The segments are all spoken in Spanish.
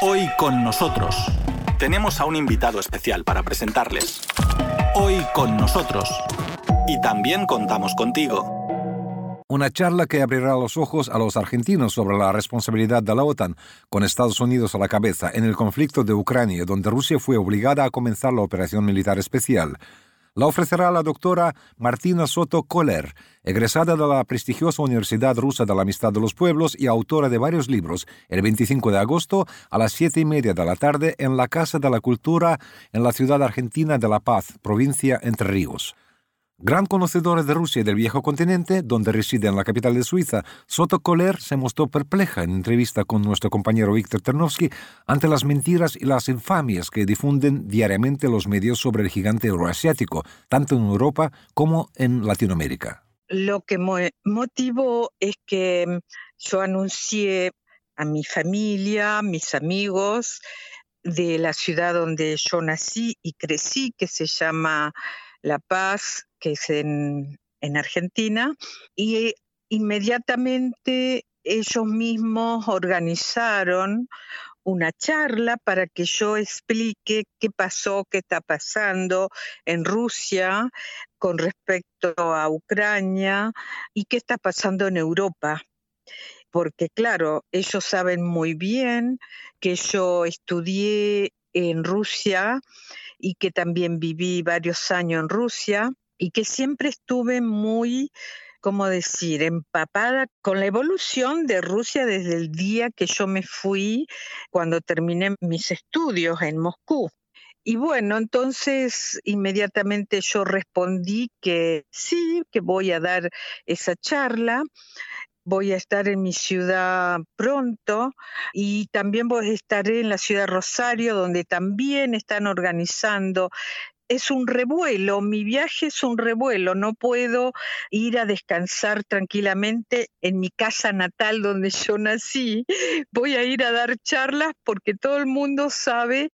Hoy con nosotros tenemos a un invitado especial para presentarles. Hoy con nosotros. Y también contamos contigo. Una charla que abrirá los ojos a los argentinos sobre la responsabilidad de la OTAN, con Estados Unidos a la cabeza, en el conflicto de Ucrania, donde Rusia fue obligada a comenzar la operación militar especial. La ofrecerá la doctora Martina Soto Kohler, egresada de la prestigiosa Universidad Rusa de la Amistad de los Pueblos y autora de varios libros, el 25 de agosto a las siete y media de la tarde en la Casa de la Cultura en la ciudad argentina de La Paz, provincia Entre Ríos. Gran conocedora de Rusia y del viejo continente, donde reside en la capital de Suiza, Soto Kohler se mostró perpleja en entrevista con nuestro compañero Víctor Ternovsky ante las mentiras y las infamias que difunden diariamente los medios sobre el gigante euroasiático, tanto en Europa como en Latinoamérica. Lo que motivó es que mm, yo anuncié a mi familia, mis amigos, de la ciudad donde yo nací y crecí, que se llama La Paz, que es en, Argentina, y inmediatamente ellos mismos organizaron una charla para que yo explique qué pasó, qué está pasando en Rusia con respecto a Ucrania y qué está pasando en Europa. Porque claro, ellos saben muy bien que yo estudié en Rusia y que también viví varios años en Rusia y que siempre estuve muy, ¿cómo decir?, empapada con la evolución de Rusia desde el día que yo me fui cuando terminé mis estudios en Moscú. Y bueno, entonces inmediatamente yo respondí que sí, que voy a dar esa charla voy a estar en mi ciudad pronto y también voy a estar en la ciudad de Rosario, donde también están organizando. Es un revuelo, mi viaje es un revuelo, no puedo ir a descansar tranquilamente en mi casa natal donde yo nací, voy a ir a dar charlas porque todo el mundo sabe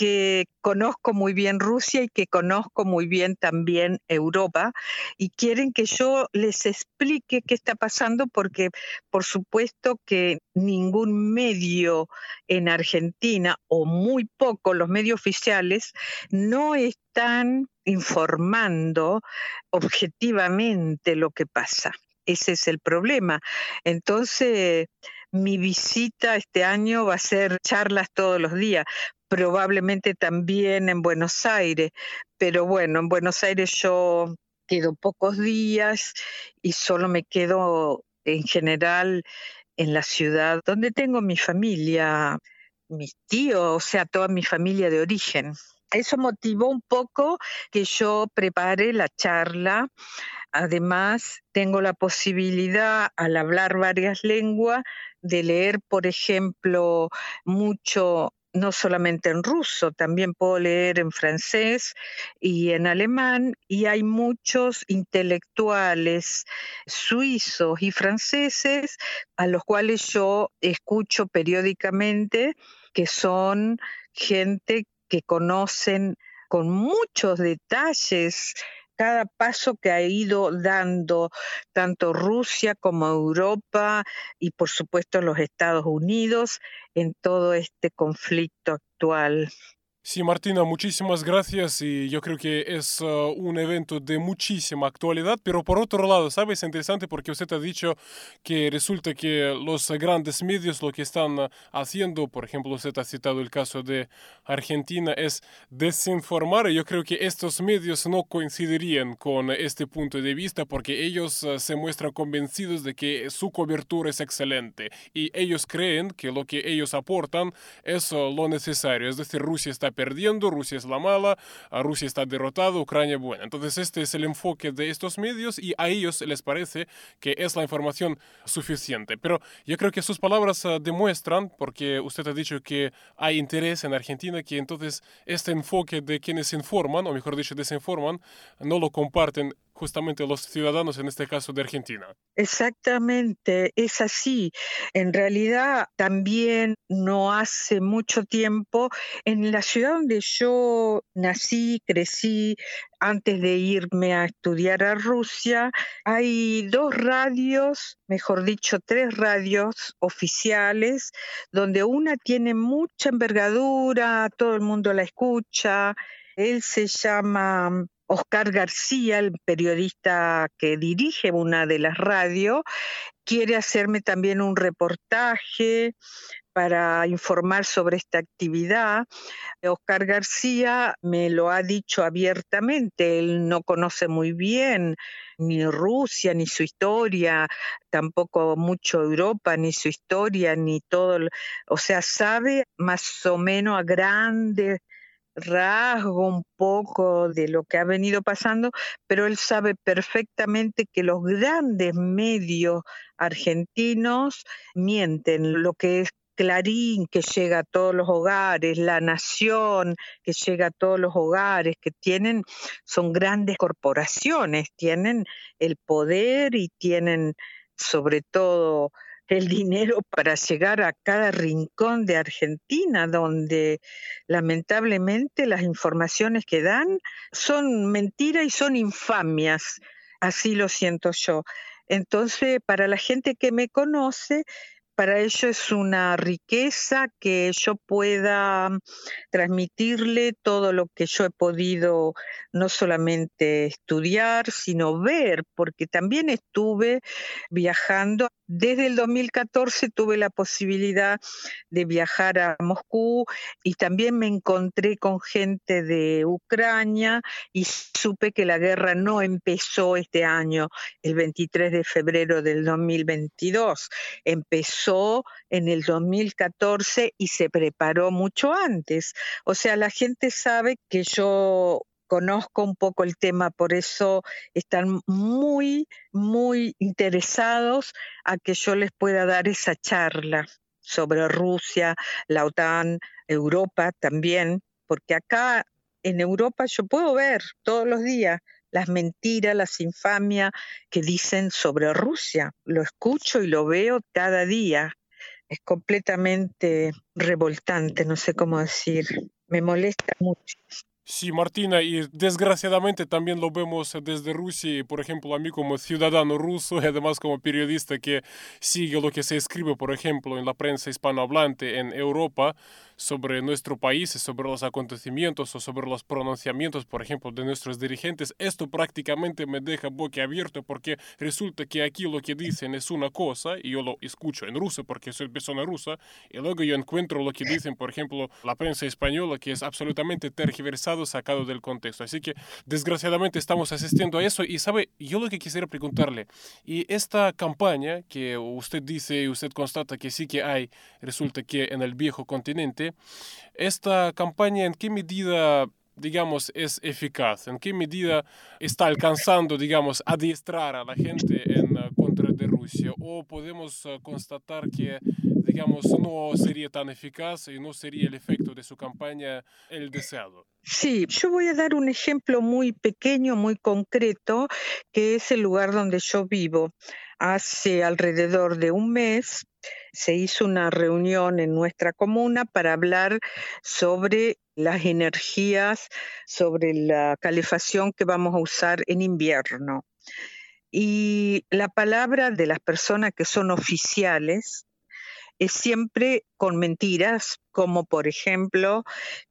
que conozco muy bien Rusia y que conozco muy bien también Europa y quieren que yo les explique qué está pasando porque por supuesto que ningún medio en Argentina o muy poco los medios oficiales no están informando objetivamente lo que pasa. Ese es el problema. Entonces, mi visita este año va a ser charlas todos los días, probablemente también en Buenos Aires, pero bueno, en Buenos Aires yo quedo pocos días y solo me quedo en general en la ciudad donde tengo mi familia, mis tíos, o sea, toda mi familia de origen. Eso motivó un poco que yo prepare la charla. Además, tengo la posibilidad, al hablar varias lenguas, de leer, por ejemplo, mucho no solamente en ruso, también puedo leer en francés y en alemán, y hay muchos intelectuales suizos y franceses a los cuales yo escucho periódicamente, que son gente que conocen con muchos detalles cada paso que ha ido dando tanto Rusia como Europa y por supuesto los Estados Unidos en todo este conflicto actual. Sí, Martina, muchísimas gracias y yo creo que es uh, un evento de muchísima actualidad, pero por otro lado, ¿sabes? Interesante porque usted ha dicho que resulta que los grandes medios lo que están uh, haciendo, por ejemplo, usted ha citado el caso de Argentina, es desinformar y yo creo que estos medios no coincidirían con este punto de vista porque ellos uh, se muestran convencidos de que su cobertura es excelente y ellos creen que lo que ellos aportan es lo necesario, es decir, Rusia está perdiendo, Rusia es la mala, Rusia está derrotada, Ucrania buena. Entonces este es el enfoque de estos medios y a ellos les parece que es la información suficiente. Pero yo creo que sus palabras ah, demuestran, porque usted ha dicho que hay interés en Argentina, que entonces este enfoque de quienes informan, o mejor dicho, desinforman, no lo comparten justamente los ciudadanos, en este caso de Argentina. Exactamente, es así. En realidad, también no hace mucho tiempo, en la ciudad donde yo nací, crecí, antes de irme a estudiar a Rusia, hay dos radios, mejor dicho, tres radios oficiales, donde una tiene mucha envergadura, todo el mundo la escucha. Él se llama Oscar García, el periodista que dirige una de las radios, quiere hacerme también un reportaje para informar sobre esta actividad. Oscar García me lo ha dicho abiertamente, él no conoce muy bien ni Rusia, ni su historia, tampoco mucho Europa, ni su historia, ni todo, o sea, sabe más o menos a grandes rasgo un poco de lo que ha venido pasando, pero él sabe perfectamente que los grandes medios argentinos mienten, lo que es Clarín que llega a todos los hogares, La Nación que llega a todos los hogares, que tienen, son grandes corporaciones, tienen el poder y tienen sobre todo el dinero para llegar a cada rincón de Argentina, donde lamentablemente las informaciones que dan son mentiras y son infamias, así lo siento yo. Entonces, para la gente que me conoce, para ello es una riqueza que yo pueda transmitirle todo lo que yo he podido no solamente estudiar, sino ver, porque también estuve viajando. Desde el 2014 tuve la posibilidad de viajar a Moscú y también me encontré con gente de Ucrania y supe que la guerra no empezó este año, el 23 de febrero del 2022, empezó en el 2014 y se preparó mucho antes. O sea, la gente sabe que yo conozco un poco el tema, por eso están muy, muy interesados a que yo les pueda dar esa charla sobre Rusia, la OTAN, Europa también, porque acá en Europa yo puedo ver todos los días las mentiras, las infamias que dicen sobre Rusia. Lo escucho y lo veo cada día. Es completamente revoltante, no sé cómo decir. Me molesta mucho. Sí, Martina, y desgraciadamente también lo vemos desde Rusia, por ejemplo, a mí como ciudadano ruso y además como periodista que sigue lo que se escribe, por ejemplo, en la prensa hispanohablante en Europa, sobre nuestro país, sobre los acontecimientos o sobre los pronunciamientos, por ejemplo, de nuestros dirigentes, esto prácticamente me deja boquiabierto porque resulta que aquí lo que dicen es una cosa y yo lo escucho en ruso porque soy persona rusa y luego yo encuentro lo que dicen, por ejemplo, la prensa española que es absolutamente tergiversado, sacado del contexto. Así que desgraciadamente estamos asistiendo a eso y sabe, yo lo que quisiera preguntarle, y esta campaña que usted dice y usted constata que sí que hay, resulta que en el viejo continente, esta campaña en qué medida digamos, es eficaz? ¿En qué medida está alcanzando, digamos, adiestrar a la gente en uh, contra de Rusia? ¿O podemos uh, constatar que, digamos, no sería tan eficaz y no sería el efecto de su campaña el deseado? Sí, yo voy a dar un ejemplo muy pequeño, muy concreto, que es el lugar donde yo vivo. Hace alrededor de un mes se hizo una reunión en nuestra comuna para hablar sobre las energías, sobre la calefacción que vamos a usar en invierno. Y la palabra de las personas que son oficiales es siempre con mentiras, como por ejemplo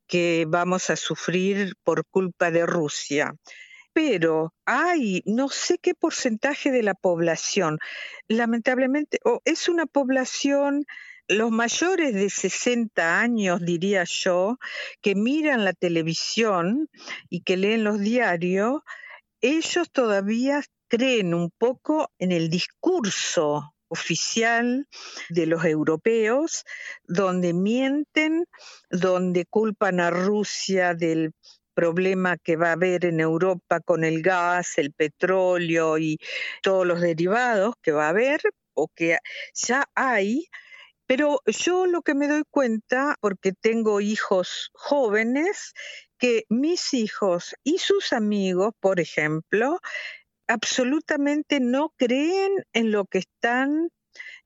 que vamos a sufrir por culpa de Rusia. Pero hay no sé qué porcentaje de la población, lamentablemente, es una población, los mayores de 60 años, diría yo, que miran la televisión y que leen los diarios, ellos todavía creen un poco en el discurso oficial de los europeos, donde mienten, donde culpan a Rusia del problema que va a haber en Europa con el gas, el petróleo y todos los derivados que va a haber o que ya hay. Pero yo lo que me doy cuenta, porque tengo hijos jóvenes, que mis hijos y sus amigos, por ejemplo, absolutamente no creen en lo que están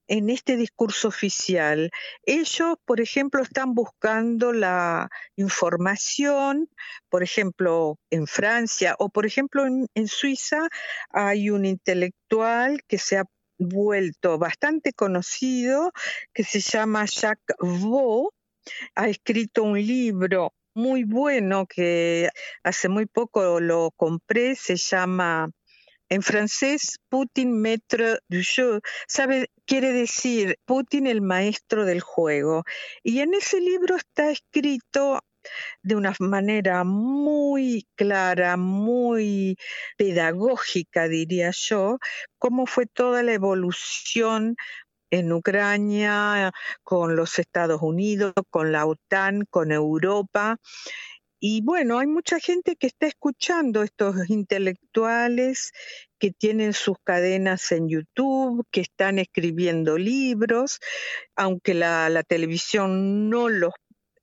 en este discurso oficial. Ellos, por ejemplo, están buscando la información, por ejemplo, en Francia o, por ejemplo, en, Suiza hay un intelectual que se ha vuelto bastante conocido, que se llama Jacques Vaux, ha escrito un libro muy bueno que hace muy poco lo compré, se llama en francés, Putin, maître du jeu, quiere decir Putin, el maestro del juego. Y en ese libro está escrito de una manera muy clara, muy pedagógica, diría yo, cómo fue toda la evolución en Ucrania, con los Estados Unidos, con la OTAN, con Europa. Y bueno, hay mucha gente que está escuchando estos intelectuales que tienen sus cadenas en YouTube, que están escribiendo libros, aunque la, la televisión no los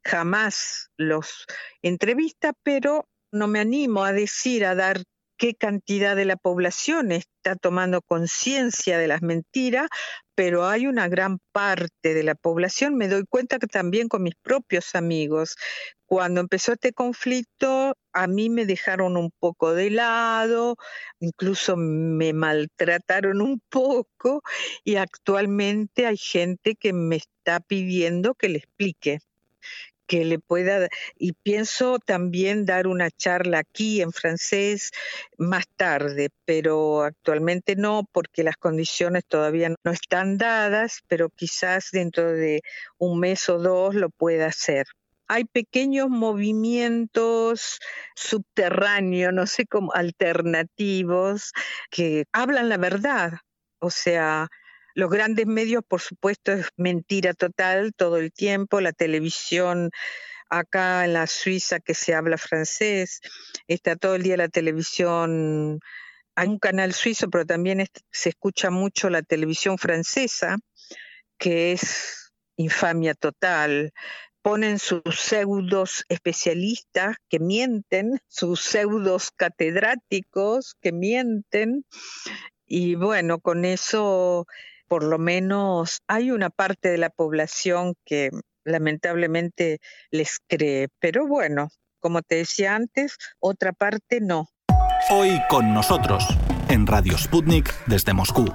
jamás los entrevista, pero no me animo a decir, a dar qué cantidad de la población está tomando conciencia de las mentiras, pero hay una gran parte de la población, me doy cuenta que también con mis propios amigos, cuando empezó este conflicto, a mí me dejaron un poco de lado, incluso me maltrataron un poco y actualmente hay gente que me está pidiendo que le explique que le pueda, y pienso también dar una charla aquí en francés más tarde, pero actualmente no, porque las condiciones todavía no están dadas, pero quizás dentro de un mes o dos lo pueda hacer hay pequeños movimientos subterráneos, no sé cómo, alternativos, que hablan la verdad. O sea, los grandes medios, por supuesto, es mentira total todo el tiempo. La televisión acá en la Suiza que se habla francés, está todo el día la televisión. Hay un canal suizo, pero también se escucha mucho la televisión francesa, que es infamia total ponen sus pseudos especialistas que mienten, sus pseudos catedráticos que mienten, y bueno, con eso por lo menos hay una parte de la población que lamentablemente les cree, pero bueno, como te decía antes, otra parte no. Hoy con nosotros, en Radio Sputnik desde Moscú.